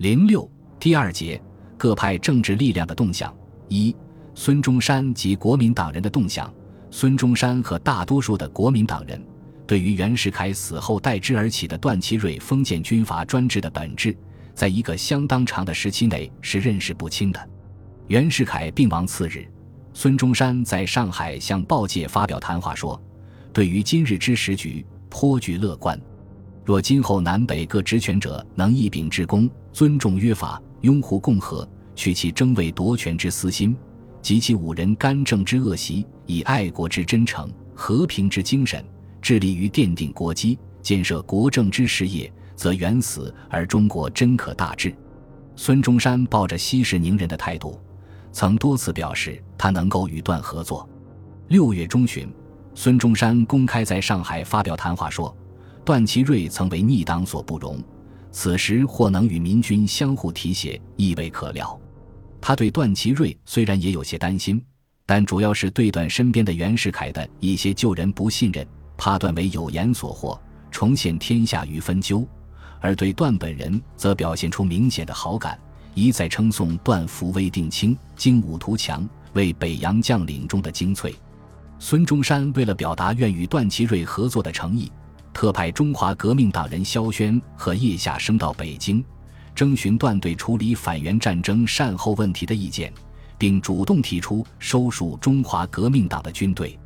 零六第二节各派政治力量的动向一孙中山及国民党人的动向。孙中山和大多数的国民党人，对于袁世凯死后代之而起的段祺瑞封建军阀专制的本质，在一个相当长的时期内是认识不清的。袁世凯病亡次日，孙中山在上海向报界发表谈话说：“对于今日之时局，颇具乐观。若今后南北各执权者能一秉至公，尊重约法，拥护共和，去其争位夺权之私心，及其五人干政之恶习，以爱国之真诚、和平之精神，致力于奠定国基、建设国政之事业，则远死而中国真可大治。”孙中山抱着息事宁人的态度。曾多次表示他能够与段合作。六月中旬，孙中山公开在上海发表谈话说：“段祺瑞曾为逆党所不容，此时或能与民军相互提携，亦未可料。”他对段祺瑞虽然也有些担心，但主要是对段身边的袁世凯的一些旧人不信任，怕段为有言所惑，重现天下于分纠；而对段本人则表现出明显的好感。一再称颂段福威定清、精武图强，为北洋将领中的精粹。孙中山为了表达愿与段祺瑞合作的诚意，特派中华革命党人萧轩和叶夏升到北京，征询段对处理反袁战争善后问题的意见，并主动提出收束中华革命党的军队。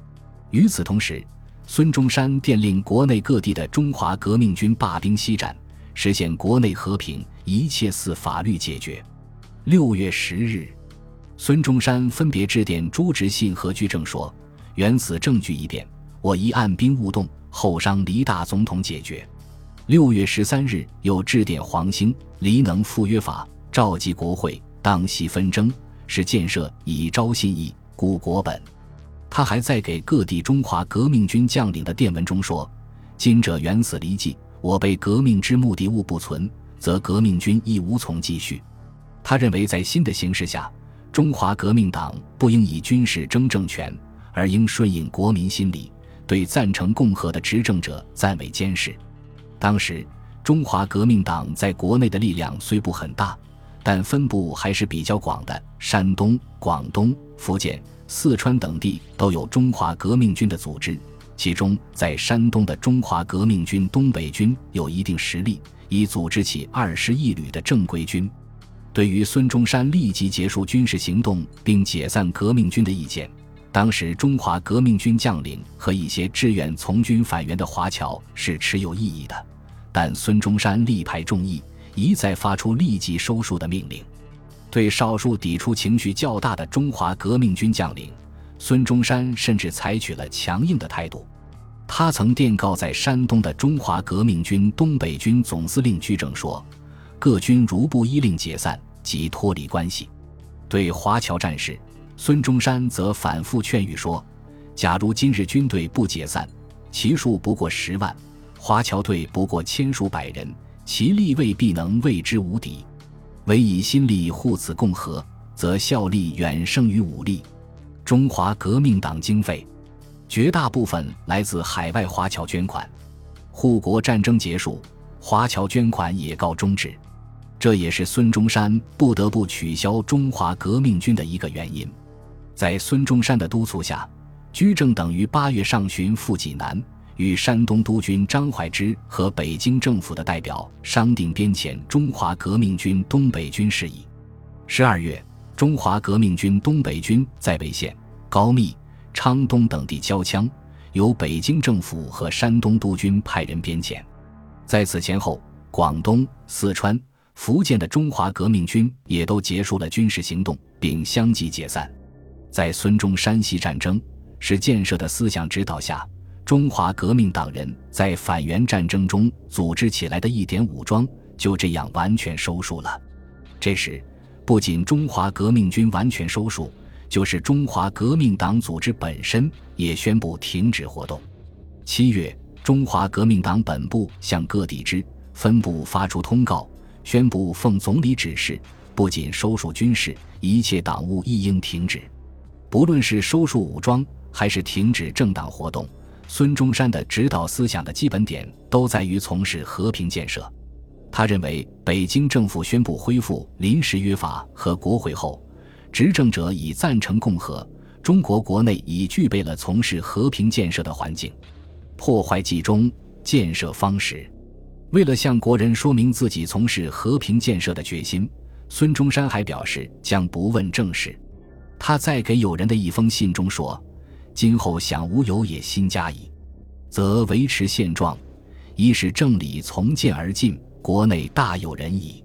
与此同时，孙中山电令国内各地的中华革命军罢兵息战。实现国内和平，一切似法律解决。六月十日，孙中山分别致电朱执信和居正说：“原此证据一变，我一按兵勿动，后商黎大总统解决。”六月十三日，又致电黄兴：“黎能赴约法，召集国会，当息纷争，是建设以昭信义，固国本。”他还在给各地中华革命军将领的电文中说：“今者原死离迹。”我被革命之目的物不存，则革命军亦无从继续。他认为，在新的形势下，中华革命党不应以军事争政权，而应顺应国民心理，对赞成共和的执政者赞为监视。当时，中华革命党在国内的力量虽不很大，但分布还是比较广的。山东、广东、福建、四川等地都有中华革命军的组织。其中，在山东的中华革命军东北军有一定实力，已组织起二十一旅的正规军。对于孙中山立即结束军事行动并解散革命军的意见，当时中华革命军将领和一些志愿从军反袁的华侨是持有异议的。但孙中山力排众议，一再发出立即收束的命令。对少数抵触情绪较大的中华革命军将领。孙中山甚至采取了强硬的态度，他曾电告在山东的中华革命军东北军总司令居正说：“各军如不依令解散，即脱离关系。”对华侨战士，孙中山则反复劝谕说：“假如今日军队不解散，其数不过十万，华侨队不过千数百人，其力未必能为之无敌。唯以心力护此共和，则效力远胜于武力。”中华革命党经费，绝大部分来自海外华侨捐款。护国战争结束，华侨捐款也告终止，这也是孙中山不得不取消中华革命军的一个原因。在孙中山的督促下，居正等于八月上旬赴济南，与山东督军张怀之和北京政府的代表商定编遣中华革命军东北军事宜。十二月。中华革命军东北军在魏县、高密、昌东等地交枪，由北京政府和山东督军派人编遣。在此前后，广东、四川、福建的中华革命军也都结束了军事行动，并相继解散。在孙中山西战争是建设的思想指导下，中华革命党人在反袁战争中组织起来的一点武装就这样完全收束了。这时。不仅中华革命军完全收束，就是中华革命党组织本身也宣布停止活动。七月，中华革命党本部向各地支分部发出通告，宣布奉总理指示，不仅收束军事，一切党务亦应停止。不论是收束武装，还是停止政党活动，孙中山的指导思想的基本点都在于从事和平建设。他认为，北京政府宣布恢复临时约法和国会后，执政者已赞成共和，中国国内已具备了从事和平建设的环境。破坏集中建设方式，为了向国人说明自己从事和平建设的决心，孙中山还表示将不问政事。他在给友人的一封信中说：“今后想无有也新加矣，则维持现状，一是正理从渐而进。”国内大有人矣，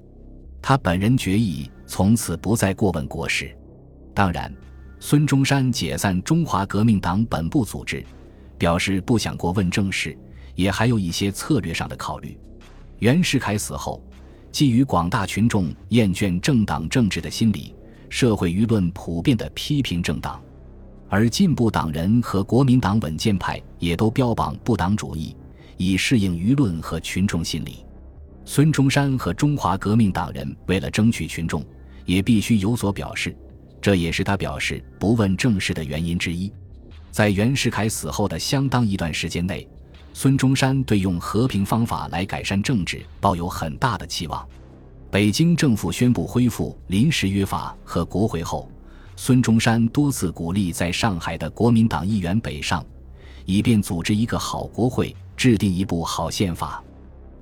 他本人决议从此不再过问国事。当然，孙中山解散中华革命党本部组织，表示不想过问政事，也还有一些策略上的考虑。袁世凯死后，基于广大群众厌倦政党政治的心理，社会舆论普遍的批评政党，而进步党人和国民党稳健派也都标榜不党主义，以适应舆论和群众心理。孙中山和中华革命党人为了争取群众，也必须有所表示，这也是他表示不问政事的原因之一。在袁世凯死后的相当一段时间内，孙中山对用和平方法来改善政治抱有很大的期望。北京政府宣布恢复临时约法和国会后，孙中山多次鼓励在上海的国民党议员北上，以便组织一个好国会，制定一部好宪法。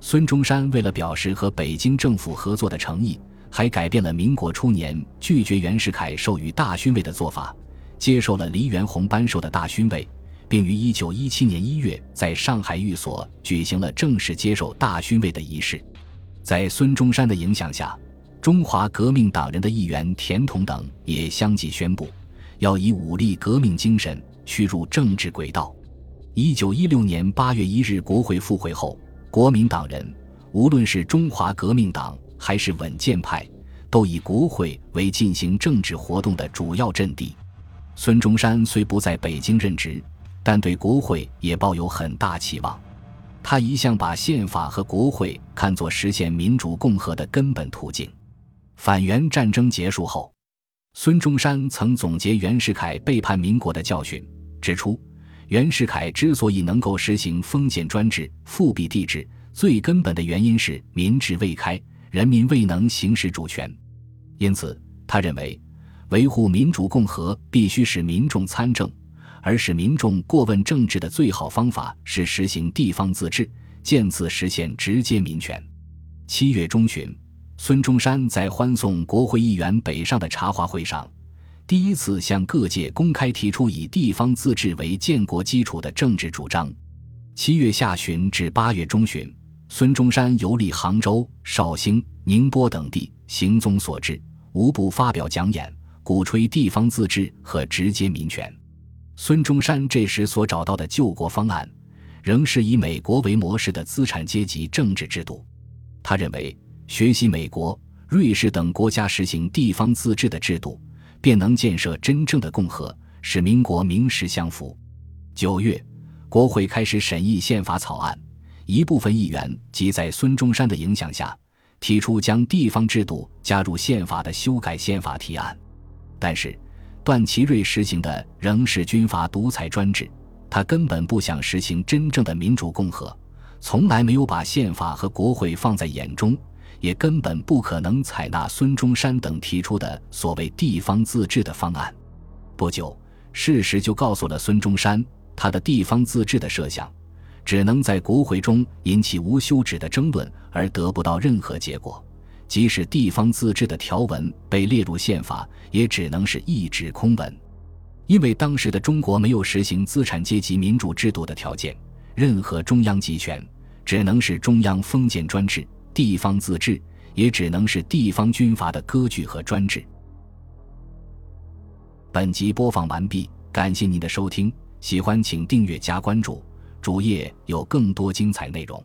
孙中山为了表示和北京政府合作的诚意，还改变了民国初年拒绝袁世凯授予大勋位的做法，接受了黎元洪颁授的大勋位，并于1917年1月在上海寓所举行了正式接受大勋位的仪式。在孙中山的影响下，中华革命党人的议员田同等也相继宣布，要以武力革命精神驱入政治轨道。1916年8月1日国会复会后。国民党人，无论是中华革命党还是稳健派，都以国会为进行政治活动的主要阵地。孙中山虽不在北京任职，但对国会也抱有很大期望。他一向把宪法和国会看作实现民主共和的根本途径。反袁战争结束后，孙中山曾总结袁世凯背叛民国的教训，指出。袁世凯之所以能够实行封建专制、复辟帝制，最根本的原因是民智未开，人民未能行使主权。因此，他认为维护民主共和必须使民众参政，而使民众过问政治的最好方法是实行地方自治，渐次实现直接民权。七月中旬，孙中山在欢送国会议员北上的茶话会上。第一次向各界公开提出以地方自治为建国基础的政治主张。七月下旬至八月中旬，孙中山游历杭州、绍兴、宁波等地，行踪所至，无不发表讲演，鼓吹地方自治和直接民权。孙中山这时所找到的救国方案，仍是以美国为模式的资产阶级政治制度。他认为，学习美国、瑞士等国家实行地方自治的制度。便能建设真正的共和，使民国名实相符。九月，国会开始审议宪法草案，一部分议员即在孙中山的影响下，提出将地方制度加入宪法的修改宪法提案。但是，段祺瑞实行的仍是军阀独裁专制，他根本不想实行真正的民主共和，从来没有把宪法和国会放在眼中。也根本不可能采纳孙中山等提出的所谓地方自治的方案。不久，事实就告诉了孙中山，他的地方自治的设想，只能在国会中引起无休止的争论，而得不到任何结果。即使地方自治的条文被列入宪法，也只能是一纸空文，因为当时的中国没有实行资产阶级民主制度的条件，任何中央集权只能是中央封建专制。地方自治也只能是地方军阀的割据和专制。本集播放完毕，感谢您的收听，喜欢请订阅加关注，主页有更多精彩内容。